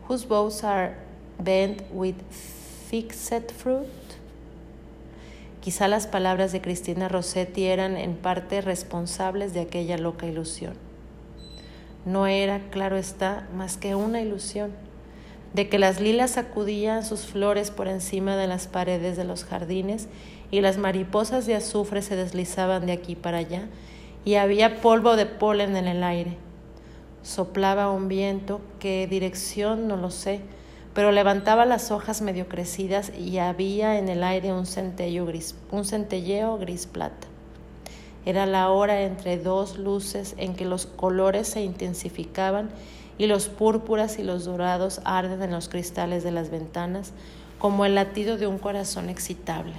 whose boughs are bent with fixed fruit. Quizá las palabras de Cristina Rossetti eran en parte responsables de aquella loca ilusión. No era, claro está, más que una ilusión de que las lilas sacudían sus flores por encima de las paredes de los jardines y las mariposas de azufre se deslizaban de aquí para allá y había polvo de polen en el aire. Soplaba un viento, qué dirección no lo sé, pero levantaba las hojas medio crecidas y había en el aire un centello gris, un centelleo gris plata. Era la hora entre dos luces en que los colores se intensificaban y los púrpuras y los dorados arden en los cristales de las ventanas como el latido de un corazón excitable,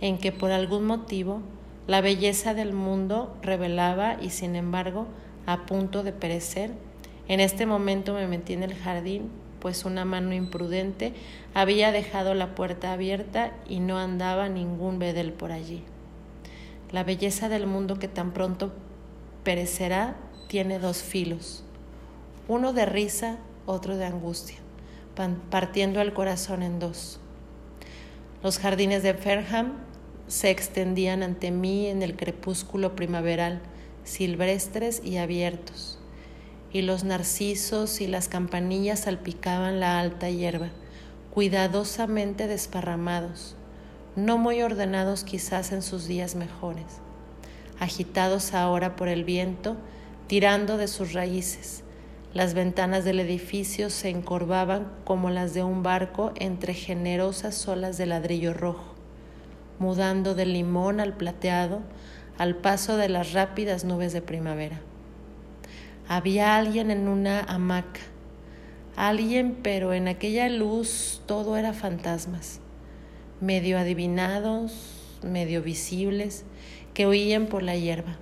en que por algún motivo la belleza del mundo revelaba y sin embargo a punto de perecer. En este momento me metí en el jardín, pues una mano imprudente había dejado la puerta abierta y no andaba ningún bedel por allí. La belleza del mundo que tan pronto perecerá tiene dos filos uno de risa, otro de angustia, partiendo el corazón en dos. Los jardines de Ferham se extendían ante mí en el crepúsculo primaveral, silvestres y abiertos, y los narcisos y las campanillas salpicaban la alta hierba, cuidadosamente desparramados, no muy ordenados quizás en sus días mejores, agitados ahora por el viento, tirando de sus raíces, las ventanas del edificio se encorvaban como las de un barco entre generosas olas de ladrillo rojo, mudando del limón al plateado al paso de las rápidas nubes de primavera. Había alguien en una hamaca, alguien, pero en aquella luz todo era fantasmas, medio adivinados, medio visibles, que huían por la hierba.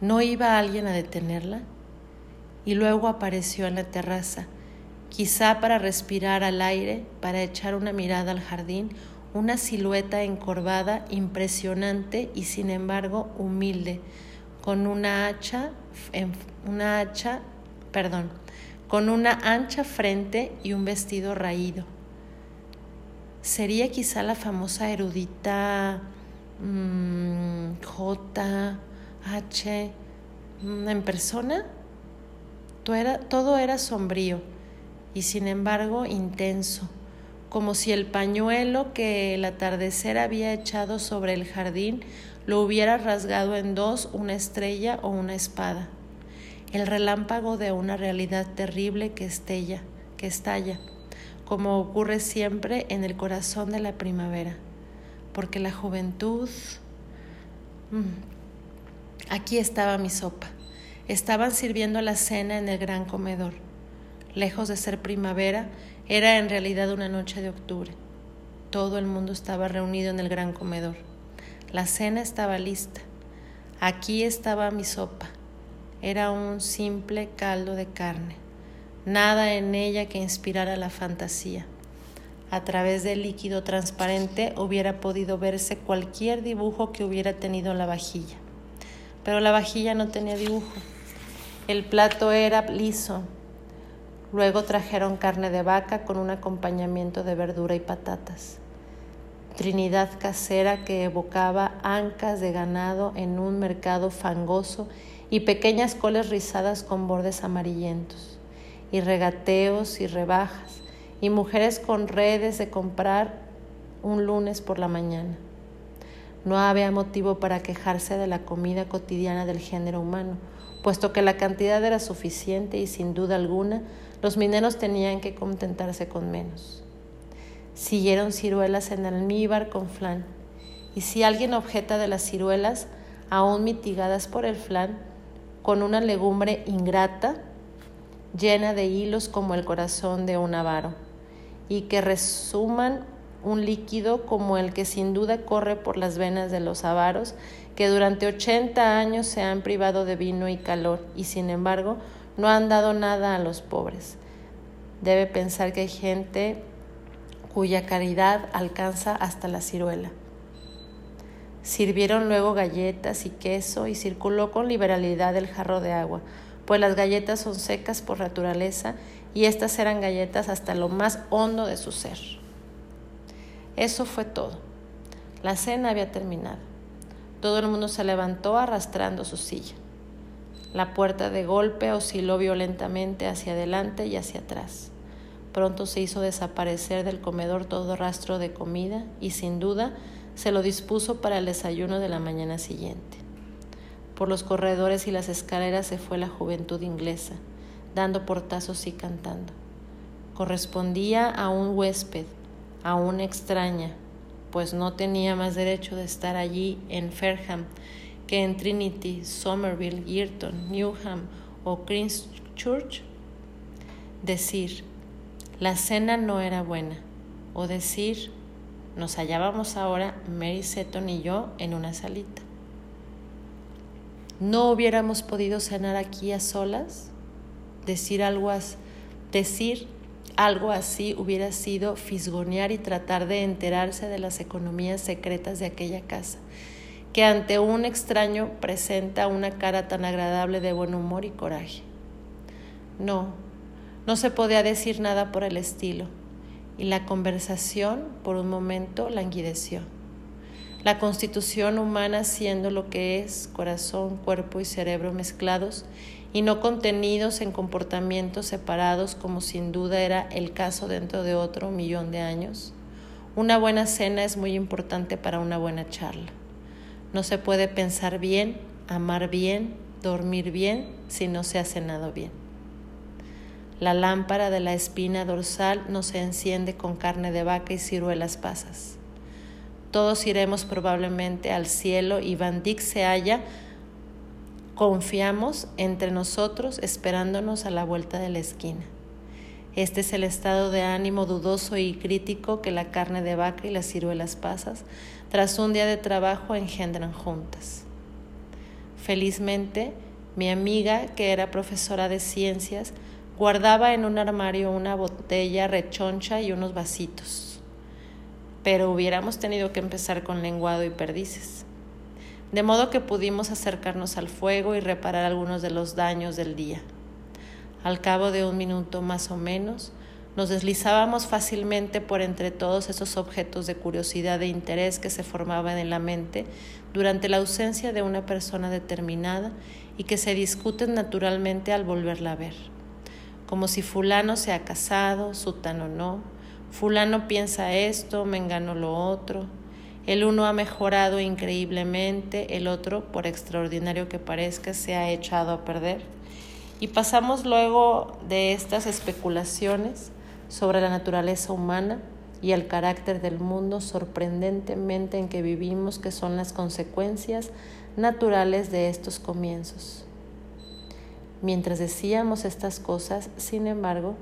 ¿No iba alguien a detenerla? y luego apareció en la terraza, quizá para respirar al aire, para echar una mirada al jardín, una silueta encorvada, impresionante y sin embargo humilde, con una hacha, una hacha, perdón, con una ancha frente y un vestido raído. sería quizá la famosa erudita mm, J, H, mm, en persona. Todo era, todo era sombrío y sin embargo intenso, como si el pañuelo que el atardecer había echado sobre el jardín lo hubiera rasgado en dos una estrella o una espada, el relámpago de una realidad terrible que estella, que estalla, como ocurre siempre en el corazón de la primavera, porque la juventud... Mm, aquí estaba mi sopa. Estaban sirviendo la cena en el gran comedor. Lejos de ser primavera, era en realidad una noche de octubre. Todo el mundo estaba reunido en el gran comedor. La cena estaba lista. Aquí estaba mi sopa. Era un simple caldo de carne. Nada en ella que inspirara la fantasía. A través del líquido transparente hubiera podido verse cualquier dibujo que hubiera tenido la vajilla. Pero la vajilla no tenía dibujo. El plato era liso. Luego trajeron carne de vaca con un acompañamiento de verdura y patatas. Trinidad casera que evocaba ancas de ganado en un mercado fangoso y pequeñas coles rizadas con bordes amarillentos, y regateos y rebajas, y mujeres con redes de comprar un lunes por la mañana. No había motivo para quejarse de la comida cotidiana del género humano, puesto que la cantidad era suficiente y sin duda alguna los mineros tenían que contentarse con menos. Siguieron ciruelas en almíbar con flan. Y si alguien objeta de las ciruelas, aún mitigadas por el flan, con una legumbre ingrata, llena de hilos como el corazón de un avaro, y que resuman un líquido como el que sin duda corre por las venas de los avaros, que durante ochenta años se han privado de vino y calor, y sin embargo no han dado nada a los pobres. Debe pensar que hay gente cuya caridad alcanza hasta la ciruela. Sirvieron luego galletas y queso y circuló con liberalidad el jarro de agua, pues las galletas son secas por naturaleza y estas eran galletas hasta lo más hondo de su ser. Eso fue todo. La cena había terminado. Todo el mundo se levantó arrastrando su silla. La puerta de golpe osciló violentamente hacia adelante y hacia atrás. Pronto se hizo desaparecer del comedor todo rastro de comida y sin duda se lo dispuso para el desayuno de la mañana siguiente. Por los corredores y las escaleras se fue la juventud inglesa, dando portazos y cantando. Correspondía a un huésped, a una extraña, pues no tenía más derecho de estar allí en Fairham que en Trinity, Somerville, Girton, Newham o Christchurch. Decir, la cena no era buena, o decir, nos hallábamos ahora Mary Seton y yo en una salita. ¿No hubiéramos podido cenar aquí a solas? Decir algo, decir algo así hubiera sido fisgonear y tratar de enterarse de las economías secretas de aquella casa, que ante un extraño presenta una cara tan agradable de buen humor y coraje. No, no se podía decir nada por el estilo, y la conversación por un momento languideció. La constitución humana siendo lo que es, corazón, cuerpo y cerebro mezclados y no contenidos en comportamientos separados como sin duda era el caso dentro de otro millón de años, una buena cena es muy importante para una buena charla. No se puede pensar bien, amar bien, dormir bien si no se ha cenado bien. La lámpara de la espina dorsal no se enciende con carne de vaca y ciruelas pasas. Todos iremos probablemente al cielo y Van Dyck se halla, confiamos, entre nosotros, esperándonos a la vuelta de la esquina. Este es el estado de ánimo dudoso y crítico que la carne de vaca y las ciruelas pasas, tras un día de trabajo, engendran juntas. Felizmente, mi amiga, que era profesora de ciencias, Guardaba en un armario una botella rechoncha y unos vasitos. Pero hubiéramos tenido que empezar con lenguado y perdices. De modo que pudimos acercarnos al fuego y reparar algunos de los daños del día. Al cabo de un minuto más o menos, Nos deslizábamos fácilmente por entre todos esos objetos de curiosidad e interés que se formaban en la mente durante la ausencia de una persona determinada y que se discuten naturalmente al volverla a ver. Como si fulano se ha casado, sutano no, fulano piensa esto, mengano lo otro, el uno ha mejorado increíblemente, el otro, por extraordinario que parezca, se ha echado a perder. Y pasamos luego de estas especulaciones sobre la naturaleza humana y el carácter del mundo sorprendentemente en que vivimos, que son las consecuencias naturales de estos comienzos. Mientras decíamos estas cosas, sin embargo,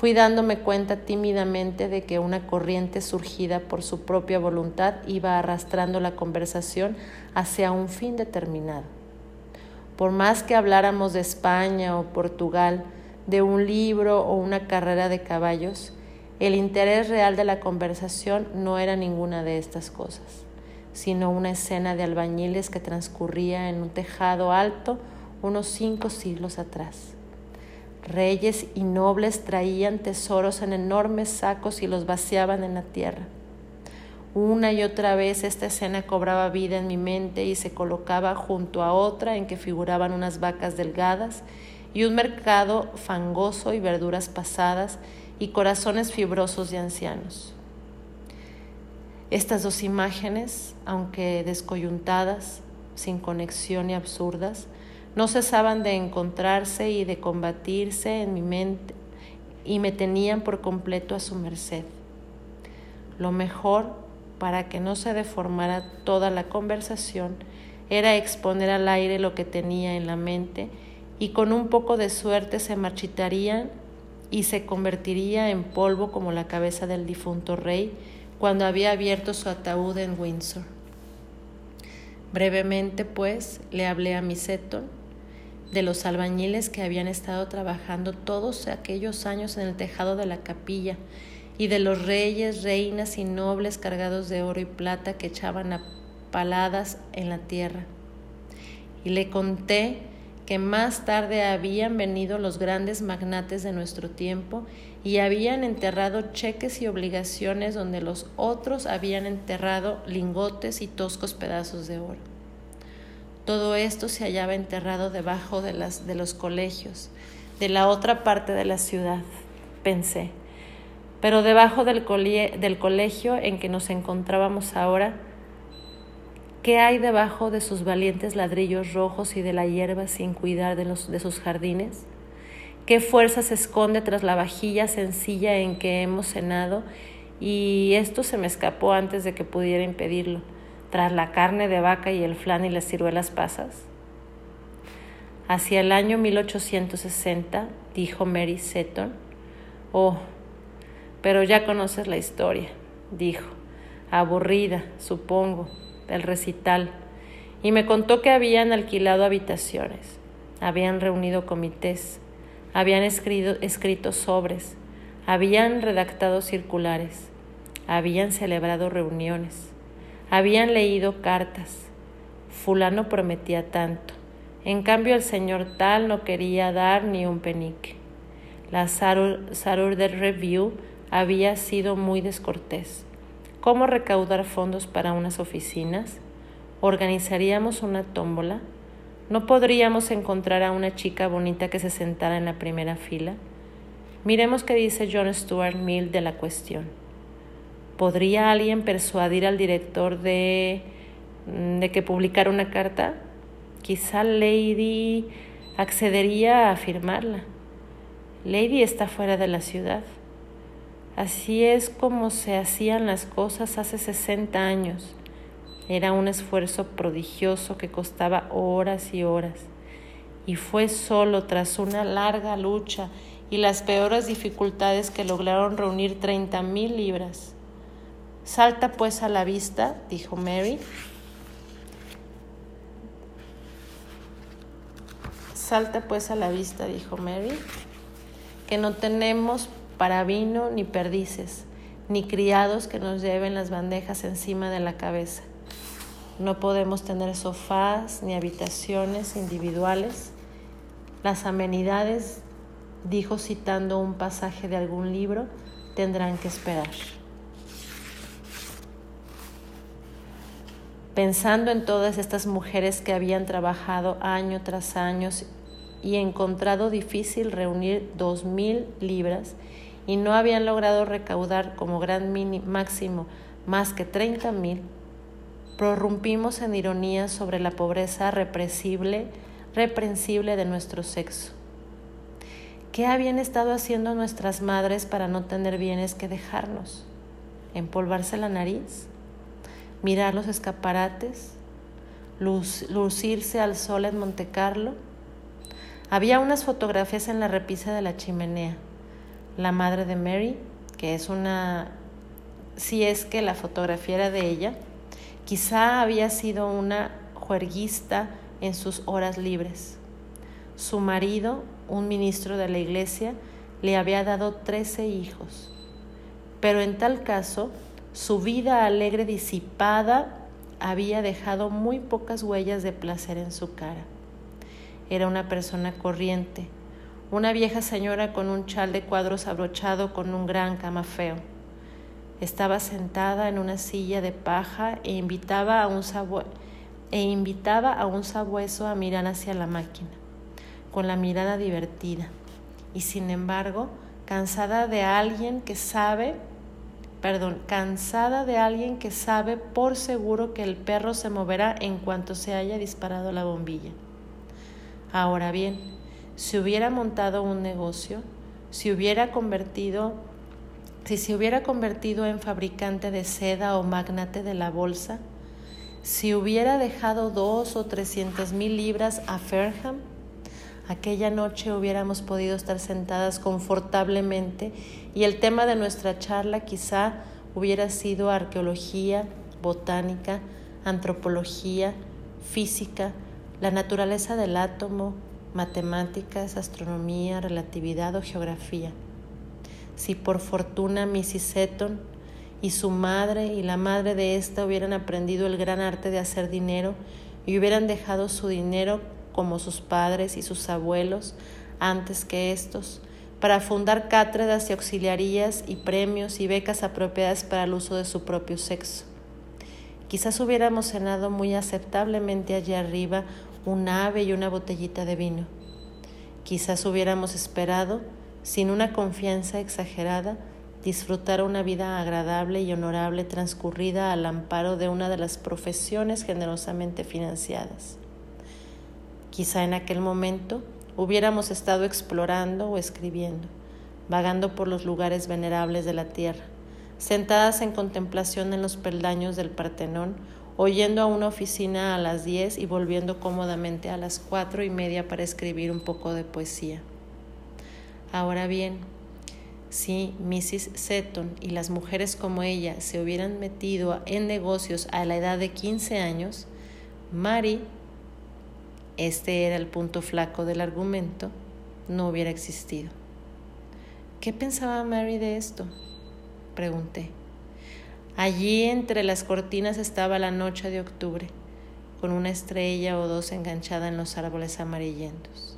Fui dándome cuenta tímidamente de que una corriente surgida por su propia voluntad iba arrastrando la conversación hacia un fin determinado. Por más que habláramos de España o Portugal, de un libro o una carrera de caballos, el interés real de la conversación no era ninguna de estas cosas, sino una escena de albañiles que transcurría en un tejado alto unos cinco siglos atrás. Reyes y nobles traían tesoros en enormes sacos y los vaciaban en la tierra. Una y otra vez esta escena cobraba vida en mi mente y se colocaba junto a otra en que figuraban unas vacas delgadas y un mercado fangoso y verduras pasadas y corazones fibrosos de ancianos. Estas dos imágenes, aunque descoyuntadas, sin conexión y absurdas, no cesaban de encontrarse y de combatirse en mi mente y me tenían por completo a su merced. Lo mejor, para que no se deformara toda la conversación, era exponer al aire lo que tenía en la mente y con un poco de suerte se marchitarían y se convertiría en polvo como la cabeza del difunto rey cuando había abierto su ataúd en Windsor. Brevemente, pues, le hablé a mi Seton de los albañiles que habían estado trabajando todos aquellos años en el tejado de la capilla, y de los reyes, reinas y nobles cargados de oro y plata que echaban a paladas en la tierra. Y le conté que más tarde habían venido los grandes magnates de nuestro tiempo y habían enterrado cheques y obligaciones donde los otros habían enterrado lingotes y toscos pedazos de oro. Todo esto se hallaba enterrado debajo de, las, de los colegios, de la otra parte de la ciudad, pensé. Pero debajo del, del colegio en que nos encontrábamos ahora, ¿qué hay debajo de sus valientes ladrillos rojos y de la hierba sin cuidar de, los, de sus jardines? ¿Qué fuerza se esconde tras la vajilla sencilla en que hemos cenado? Y esto se me escapó antes de que pudiera impedirlo tras la carne de vaca y el flan y las ciruelas pasas? Hacia el año 1860, dijo Mary Seton. Oh, pero ya conoces la historia, dijo, aburrida, supongo, del recital, y me contó que habían alquilado habitaciones, habían reunido comités, habían escrito, sobres, habían redactado circulares, habían celebrado reuniones, habían leído cartas. Fulano prometía tanto. En cambio el señor tal no quería dar ni un penique. La Saturday Review había sido muy descortés. ¿Cómo recaudar fondos para unas oficinas? ¿Organizaríamos una tómbola? ¿No podríamos encontrar a una chica bonita que se sentara en la primera fila? Miremos qué dice John Stuart Mill de la cuestión. ¿Podría alguien persuadir al director de, mm, de que publicara una carta? Quizá Lady accedería a firmarla. Lady está fuera de la ciudad. Así es como se hacían las cosas hace 60 años. Era un esfuerzo prodigioso que costaba horas y horas. Y fue solo tras una larga lucha y las peores dificultades que lograron reunir treinta mil libras. Salta pues a la vista, dijo Mary. Salta pues a la vista, dijo Mary, que no tenemos para vino ni perdices, ni criados que nos lleven las bandejas encima de la cabeza. No podemos tener sofás ni habitaciones individuales. Las amenidades dijo citando un pasaje de algún libro, tendrán que esperar. Pensando en todas estas mujeres que habían trabajado año tras año y encontrado difícil reunir dos mil libras y no habían logrado recaudar como gran máximo más que treinta mil, prorrumpimos en ironía sobre la pobreza represible, reprensible de nuestro sexo. ¿Qué habían estado haciendo nuestras madres para no tener bienes que dejarnos? ¿Empolvarse la nariz? ¿Mirar los escaparates? ¿Lucirse al sol en Montecarlo? Había unas fotografías en la repisa de la chimenea. La madre de Mary, que es una... si es que la fotografía era de ella, Quizá había sido una juerguista en sus horas libres. Su marido, un ministro de la iglesia, le había dado trece hijos. Pero en tal caso, su vida alegre disipada había dejado muy pocas huellas de placer en su cara. Era una persona corriente, una vieja señora con un chal de cuadros abrochado con un gran camafeo estaba sentada en una silla de paja e invitaba a un, e invitaba a un sabueso a mirar hacia la máquina, con la mirada divertida, y sin embargo, cansada de alguien que sabe, perdón, cansada de alguien que sabe por seguro que el perro se moverá en cuanto se haya disparado la bombilla. Ahora bien, si hubiera montado un negocio, si hubiera convertido si se hubiera convertido en fabricante de seda o magnate de la bolsa, si hubiera dejado dos o trescientas mil libras a Fairham, aquella noche hubiéramos podido estar sentadas confortablemente y el tema de nuestra charla quizá hubiera sido arqueología, botánica, antropología, física, la naturaleza del átomo, matemáticas, astronomía, relatividad o geografía si por fortuna Mrs. Seton y su madre y la madre de ésta hubieran aprendido el gran arte de hacer dinero y hubieran dejado su dinero como sus padres y sus abuelos antes que estos, para fundar cátedras y auxiliarías y premios y becas apropiadas para el uso de su propio sexo. Quizás hubiéramos cenado muy aceptablemente allí arriba un ave y una botellita de vino. Quizás hubiéramos esperado sin una confianza exagerada, disfrutar una vida agradable y honorable transcurrida al amparo de una de las profesiones generosamente financiadas. Quizá en aquel momento hubiéramos estado explorando o escribiendo, vagando por los lugares venerables de la tierra, sentadas en contemplación en los peldaños del Partenón, oyendo a una oficina a las diez y volviendo cómodamente a las cuatro y media para escribir un poco de poesía. Ahora bien, si Mrs. Seton y las mujeres como ella se hubieran metido en negocios a la edad de 15 años, Mary, este era el punto flaco del argumento, no hubiera existido. ¿Qué pensaba Mary de esto? Pregunté. Allí entre las cortinas estaba la noche de octubre, con una estrella o dos enganchada en los árboles amarillentos.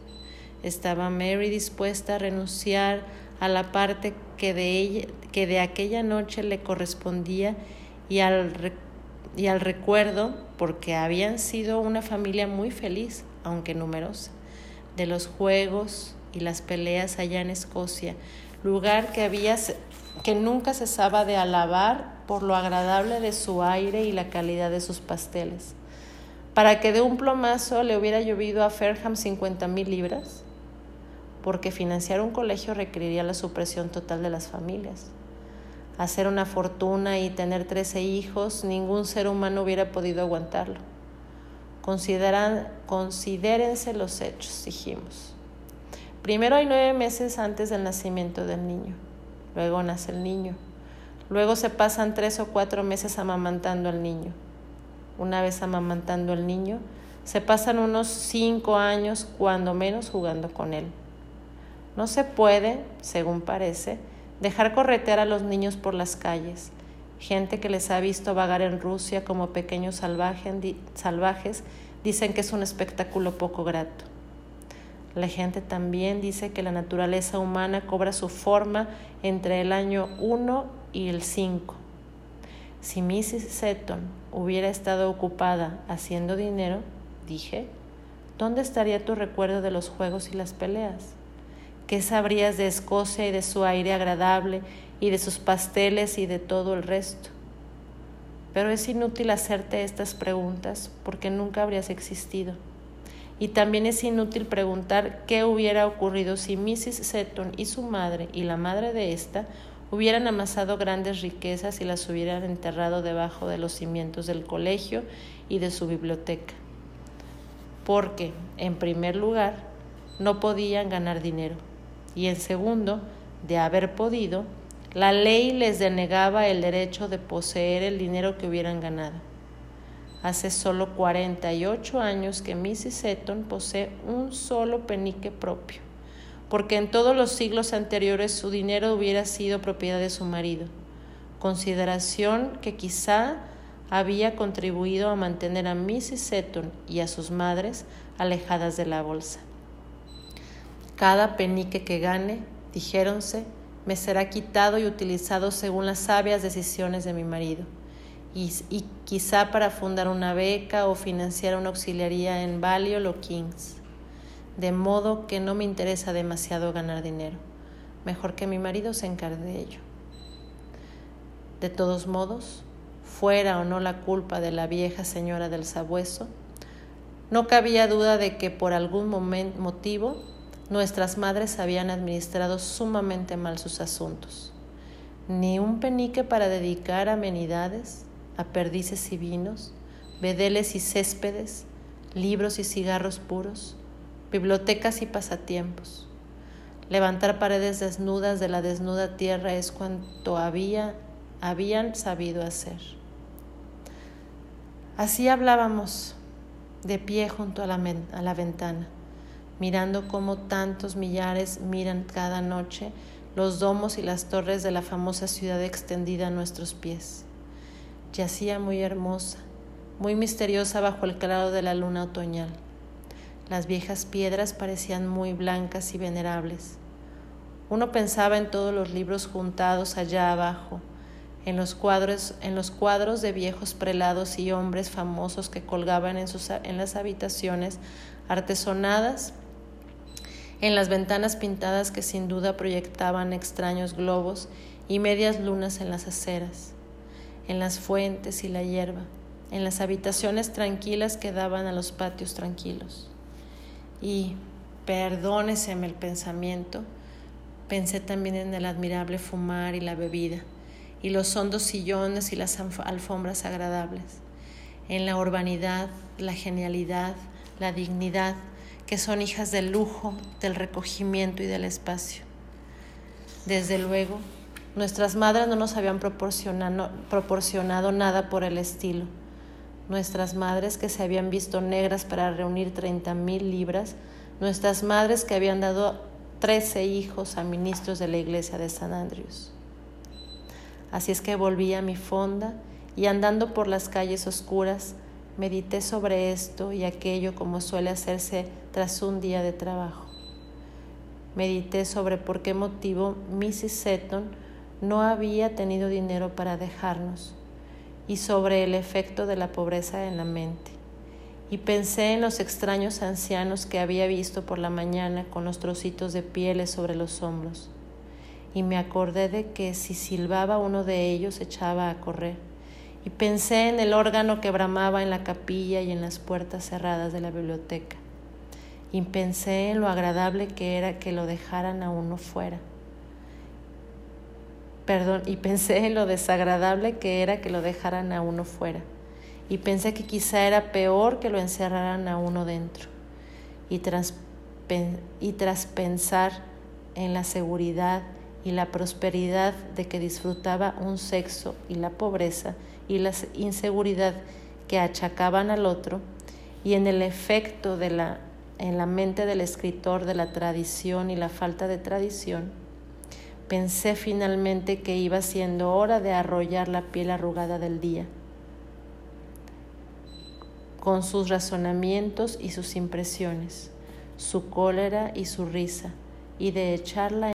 Estaba Mary dispuesta a renunciar a la parte que de, ella, que de aquella noche le correspondía y al, y al recuerdo, porque habían sido una familia muy feliz, aunque numerosa, de los juegos y las peleas allá en Escocia, lugar que, había, que nunca cesaba de alabar por lo agradable de su aire y la calidad de sus pasteles. Para que de un plomazo le hubiera llovido a Fairham cincuenta mil libras, porque financiar un colegio requeriría la supresión total de las familias. Hacer una fortuna y tener trece hijos, ningún ser humano hubiera podido aguantarlo. Consideran, considérense los hechos, dijimos. Primero hay nueve meses antes del nacimiento del niño, luego nace el niño, luego se pasan tres o cuatro meses amamantando al niño. Una vez amamantando al niño, se pasan unos cinco años, cuando menos, jugando con él. No se puede, según parece, dejar corretear a los niños por las calles, gente que les ha visto vagar en Rusia como pequeños salvajes dicen que es un espectáculo poco grato. La gente también dice que la naturaleza humana cobra su forma entre el año 1 y el 5. Si Mrs. Seton hubiera estado ocupada haciendo dinero, dije, ¿dónde estaría tu recuerdo de los juegos y las peleas? ¿Qué sabrías de Escocia y de su aire agradable y de sus pasteles y de todo el resto? Pero es inútil hacerte estas preguntas porque nunca habrías existido. Y también es inútil preguntar qué hubiera ocurrido si Mrs. Seton y su madre y la madre de ésta hubieran amasado grandes riquezas y las hubieran enterrado debajo de los cimientos del colegio y de su biblioteca. Porque, en primer lugar, no podían ganar dinero y en segundo, de haber podido, la ley les denegaba el derecho de poseer el dinero que hubieran ganado. Hace solo 48 años que Mrs. Seton posee un solo penique propio porque en todos los siglos anteriores su dinero hubiera sido propiedad de su marido, consideración que quizá había contribuido a mantener a Mrs. Seton y a sus madres alejadas de la bolsa. Cada penique que gane, dijéronse, me será quitado y utilizado según las sabias decisiones de mi marido, y, quizá para fundar una beca o financiar una auxiliaría en Balliol o Kings de modo que no me interesa demasiado ganar dinero. Mejor que mi marido se encargue de ello. De todos modos, fuera o no la culpa de la vieja señora del sabueso, no cabía duda de que por algún motivo nuestras madres habían administrado sumamente mal sus asuntos. Ni un penique para dedicar amenidades, a perdices y vinos, vedeles y céspedes, libros y cigarros puros, bibliotecas y pasatiempos. Levantar paredes desnudas de la desnuda tierra es cuanto había, habían sabido hacer. Así hablábamos, de pie junto a la, a la ventana, mirando cómo tantos millares miran cada noche los domos y las torres de la famosa ciudad extendida a nuestros pies. Yacía muy hermosa, muy misteriosa bajo el claro de la luna otoñal. Las viejas piedras parecían muy blancas y venerables. Uno pensaba en todos los libros juntados allá abajo, en los cuadros, en los cuadros de viejos prelados y hombres famosos que colgaban en, sus, en las habitaciones artesonadas, en las ventanas pintadas que sin duda proyectaban extraños globos y medias lunas en las aceras, en las fuentes y la hierba, en las habitaciones tranquilas que daban a los patios tranquilos y perdóneseme el pensamiento, pensé también en el admirable fumar y la bebida, y los hondos sillones y las alfombras agradables, en la urbanidad, la genialidad, la dignidad, que son hijas del lujo, del recogimiento y del espacio. Desde luego, nuestras madres no nos habían proporcionado, proporcionado nada por el estilo nuestras madres que se habían visto negras para reunir treinta mil libras, nuestras madres que habían dado trece hijos a ministros de la iglesia de San Andrews. Así es que volví a mi fonda y andando por las calles oscuras, medité sobre esto y aquello como suele hacerse tras un día de trabajo. Medité sobre por qué motivo Mrs. Seton no había tenido dinero para dejarnos y sobre el efecto de la pobreza en la mente. Y pensé en los extraños ancianos que había visto por la mañana con los trocitos de pieles sobre los hombros. Y me acordé de que si silbaba uno de ellos echaba a correr. Y pensé en el órgano que bramaba en la capilla y en las puertas cerradas de la biblioteca. Y pensé en lo agradable que era que lo dejaran a uno fuera Perdón, y pensé en lo desagradable que era que lo dejaran a uno fuera. Y pensé que quizá era peor que lo encerraran a uno dentro. Y tras, y tras pensar en la seguridad y la prosperidad de que disfrutaba un sexo y la pobreza y la inseguridad que achacaban al otro, y en el efecto de la, en la mente del escritor de la tradición y la falta de tradición, Pensé finalmente que iba siendo hora de arrollar la piel arrugada del día, con sus razonamientos y sus impresiones, su cólera y su risa, y de echarla